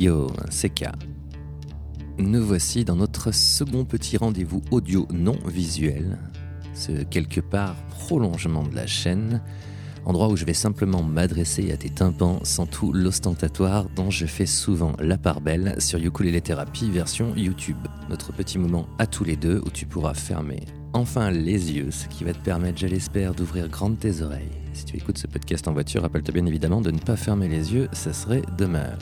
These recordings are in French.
Yo, c'est K. Nous voici dans notre second petit rendez-vous audio non visuel, ce quelque part prolongement de la chaîne, endroit où je vais simplement m'adresser à tes tympans sans tout l'ostentatoire dont je fais souvent la part belle sur Ukulele Therapy version YouTube. Notre petit moment à tous les deux où tu pourras fermer enfin les yeux, ce qui va te permettre, je l'espère, d'ouvrir grandes tes oreilles. Si tu écoutes ce podcast en voiture, rappelle-toi bien évidemment de ne pas fermer les yeux, ça serait dommage.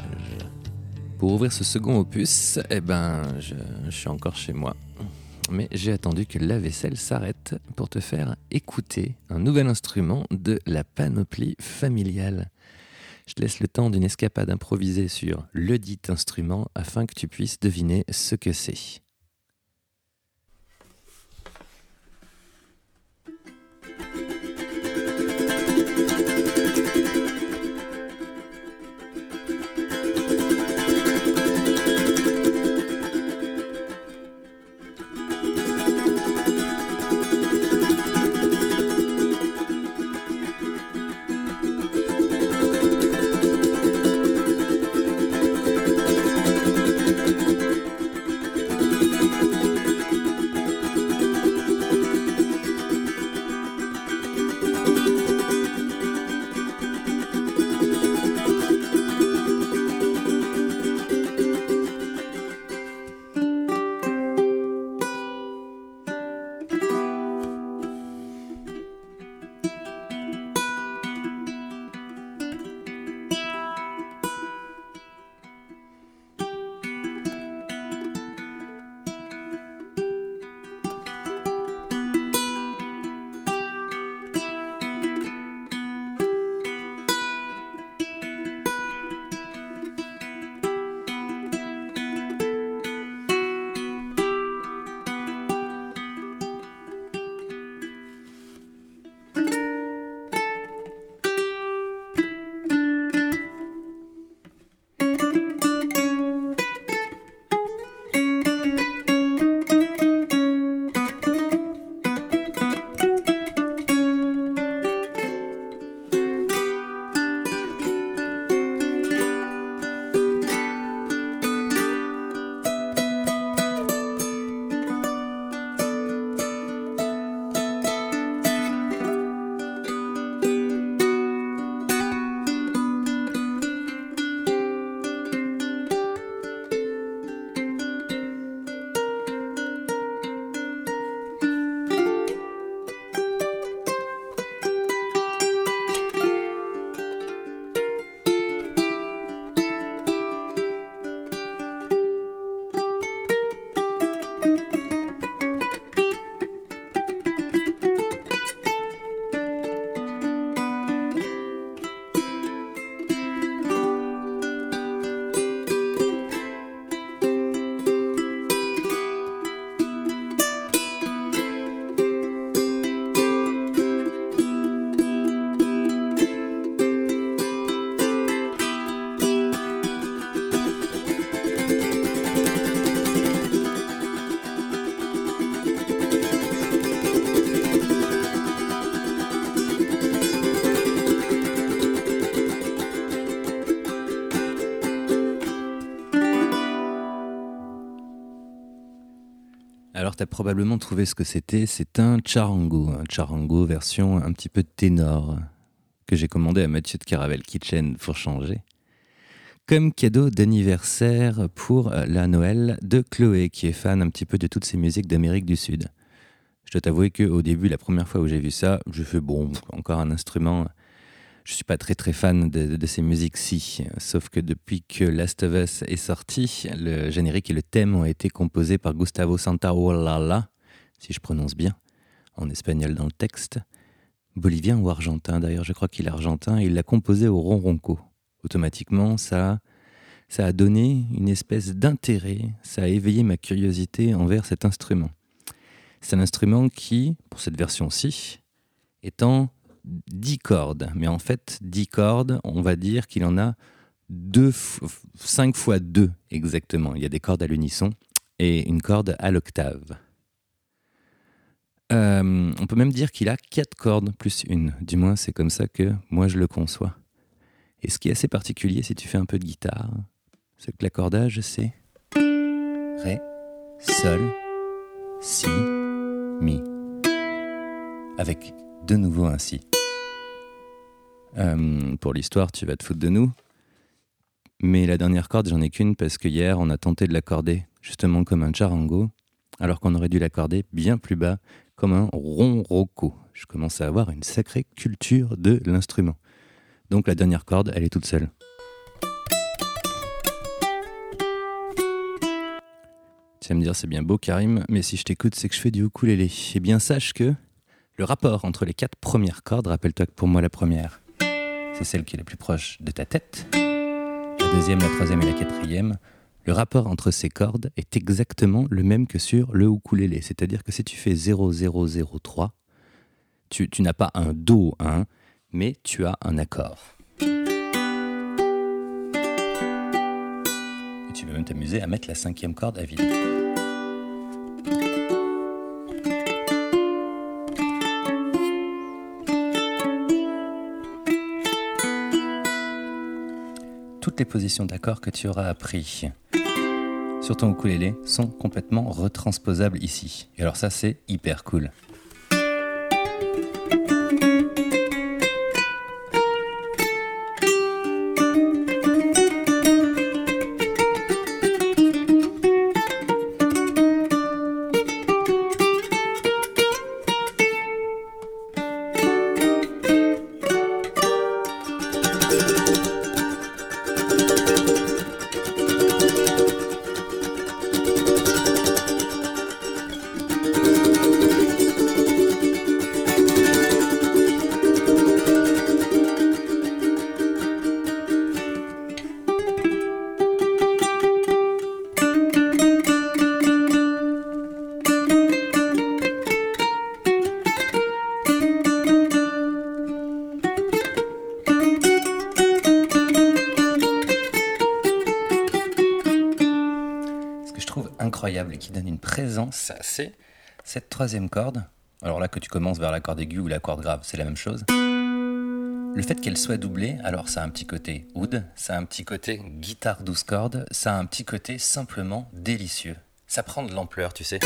Pour ouvrir ce second opus, eh ben, je, suis encore chez moi. Mais j'ai attendu que la vaisselle s'arrête pour te faire écouter un nouvel instrument de la panoplie familiale. Je te laisse le temps d'une escapade improvisée sur le dit instrument afin que tu puisses deviner ce que c'est. Tu as probablement trouvé ce que c'était. C'est un charango, un charango version un petit peu ténor, que j'ai commandé à Mathieu de Caravelle Kitchen pour changer. Comme cadeau d'anniversaire pour la Noël de Chloé, qui est fan un petit peu de toutes ces musiques d'Amérique du Sud. Je dois t'avouer qu'au début, la première fois où j'ai vu ça, je fais bon, encore un instrument je suis pas très très fan de, ces musiques-ci, sauf que depuis que Last of Us est sorti, le générique et le thème ont été composés par Gustavo Santaolalla, si je prononce bien, en espagnol dans le texte, bolivien ou argentin d'ailleurs, je crois qu'il est argentin, et il l'a composé au ronronco. Automatiquement, ça, ça a donné une espèce d'intérêt, ça a éveillé ma curiosité envers cet instrument. C'est un instrument qui, pour cette version-ci, étant 10 cordes. Mais en fait, 10 cordes, on va dire qu'il en a 2, 5 fois 2 exactement. Il y a des cordes à l'unisson et une corde à l'octave. Euh, on peut même dire qu'il a 4 cordes plus une. Du moins, c'est comme ça que moi je le conçois. Et ce qui est assez particulier, si tu fais un peu de guitare, Ce que l'accordage, c'est Ré, Sol, Si, Mi. Avec de nouveau un Si. Euh, pour l'histoire, tu vas te foutre de nous. Mais la dernière corde, j'en ai qu'une parce que hier, on a tenté de l'accorder, justement comme un charango, alors qu'on aurait dû l'accorder bien plus bas, comme un ronroco. Je commence à avoir une sacrée culture de l'instrument. Donc la dernière corde, elle est toute seule. Tu vas me dire, c'est bien beau, Karim, mais si je t'écoute, c'est que je fais du ukulélé. Eh bien, sache que le rapport entre les quatre premières cordes, rappelle-toi que pour moi, la première, c'est celle qui est la plus proche de ta tête. La deuxième, la troisième et la quatrième, le rapport entre ces cordes est exactement le même que sur le ukulélé. C'est-à-dire que si tu fais 0, 0, 0, 3, tu, tu n'as pas un Do 1, mais tu as un accord. Et tu peux même t'amuser à mettre la cinquième corde à vide. Toutes les positions d'accord que tu auras appris sur ton ukulélé sont complètement retransposables ici. Et alors ça c'est hyper cool. Qui donne une présence, c'est cette troisième corde. Alors là, que tu commences vers la corde aiguë ou la corde grave, c'est la même chose. Le fait qu'elle soit doublée, alors ça a un petit côté oud, ça a un petit côté guitare douze cordes, ça a un petit côté simplement délicieux. Ça prend de l'ampleur, tu sais.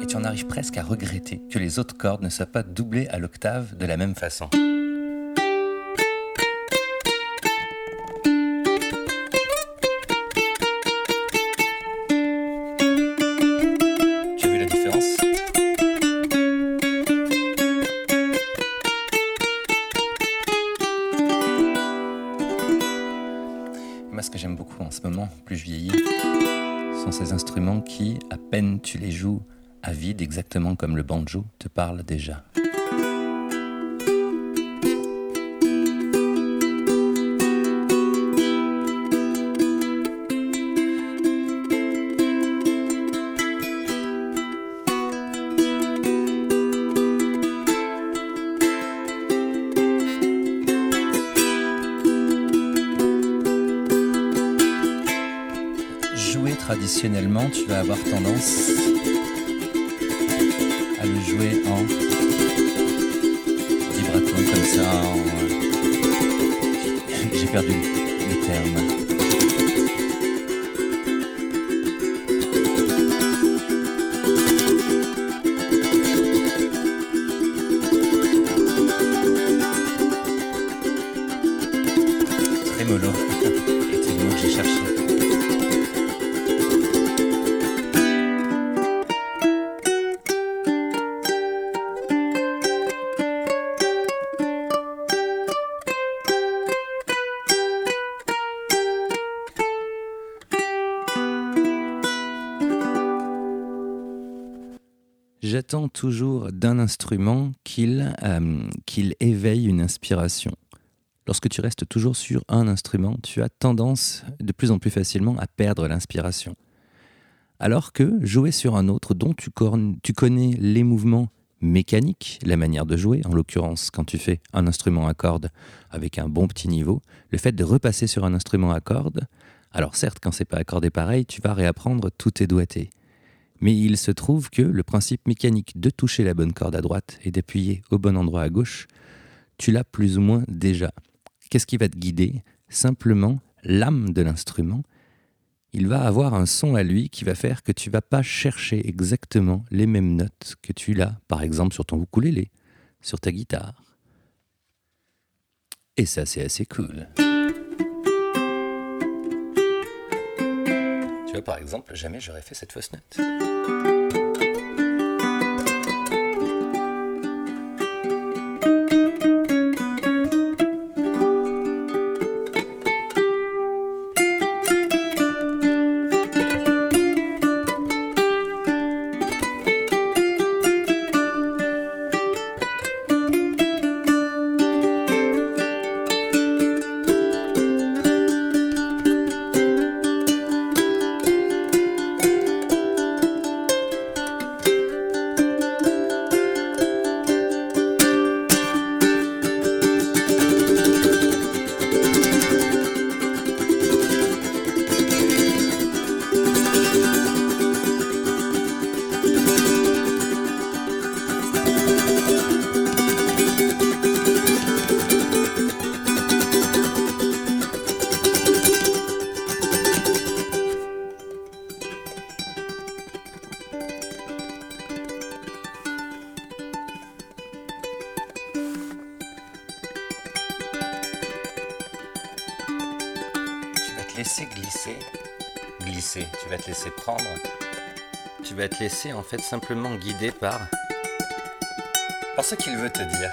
Et tu en arrives presque à regretter que les autres cordes ne soient pas doublées à l'octave de la même façon. Plus je vieillis, sont ces instruments qui, à peine tu les joues à vide, exactement comme le banjo, te parlent déjà. Traditionnellement, tu vas avoir tendance à le jouer en vibrato comme ça. J'ai perdu les termes. J'attends toujours d'un instrument euh, qu'il éveille une inspiration. Lorsque tu restes toujours sur un instrument, tu as tendance de plus en plus facilement à perdre l'inspiration. Alors que jouer sur un autre dont tu, connais les mouvements mécaniques, la manière de jouer, en l'occurrence quand tu fais un instrument à cordes avec un bon petit niveau, le fait de repasser sur un instrument à cordes, alors certes quand c'est pas accordé pareil, tu vas réapprendre tous tes doigtés. Mais il se trouve que le principe mécanique de toucher la bonne corde à droite et d'appuyer au bon endroit à gauche, tu l'as plus ou moins déjà. Qu'est-ce qui va te guider? Simplement l'âme de l'instrument, il va avoir un son à lui qui va faire que tu vas pas chercher exactement les mêmes notes que tu l'as, par exemple sur ton ukulélé, sur ta guitare. Et ça, c'est assez cool. Par exemple, jamais j'aurais fait cette fausse note. Glisser, tu vas te laisser prendre, tu vas te laisser en fait simplement guider par, par ce qu'il veut te dire.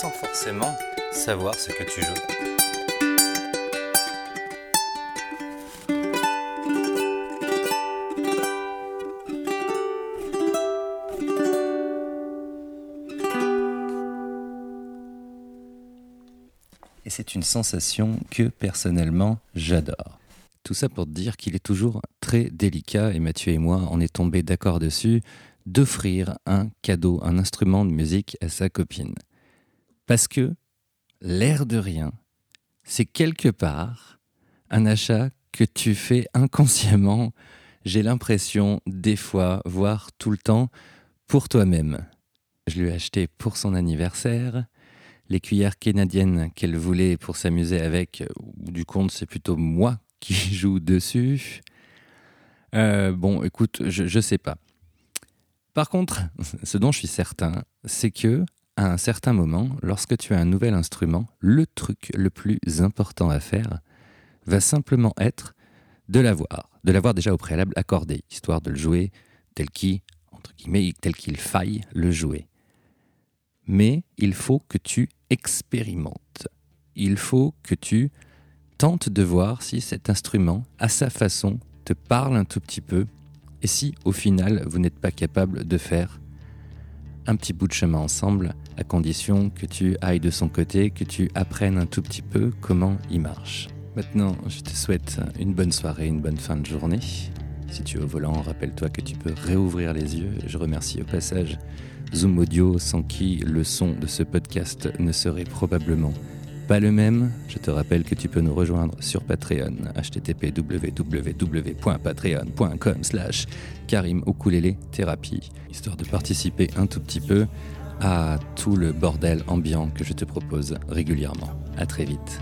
Sans forcément savoir ce que tu joues. C'est une sensation que personnellement j'adore. Tout ça pour dire qu'il est toujours très délicat, et Mathieu et moi on est tombés d'accord dessus, d'offrir un cadeau, un instrument de musique à sa copine. Parce que, l'air de rien, c'est quelque part un achat que tu fais inconsciemment, j'ai l'impression, des fois, voire tout le temps, pour toi-même. Je lui ai acheté pour son anniversaire, les cuillères canadiennes qu'elle voulait pour s'amuser avec, du compte, c'est plutôt moi qui joue dessus. Euh, bon, écoute, je ne sais pas. Par contre, ce dont je suis certain, c'est que à un certain moment, lorsque tu as un nouvel instrument, le truc le plus important à faire va simplement être de l'avoir, de l'avoir déjà au préalable accordé, histoire de le jouer tel qu'il, entre guillemets, tel qu'il faille le jouer mais il faut que tu expérimentes. Il faut que tu tentes de voir si cet instrument, à sa façon, te parle un tout petit peu, et si au final vous n'êtes pas capable de faire un petit bout de chemin ensemble, à condition que tu ailles de son côté, que tu apprennes un tout petit peu comment il marche. Maintenant, je te souhaite une bonne soirée, une bonne fin de journée. Si tu es au volant, rappelle-toi que tu peux réouvrir les yeux. Je remercie au passage Zoom Audio, sans qui le son de ce podcast ne serait probablement pas le même. Je te rappelle que tu peux nous rejoindre sur Patreon, http www.patreon.com slash Karim Thérapie, histoire de participer un tout petit peu à tout le bordel ambiant que je te propose régulièrement. À très vite.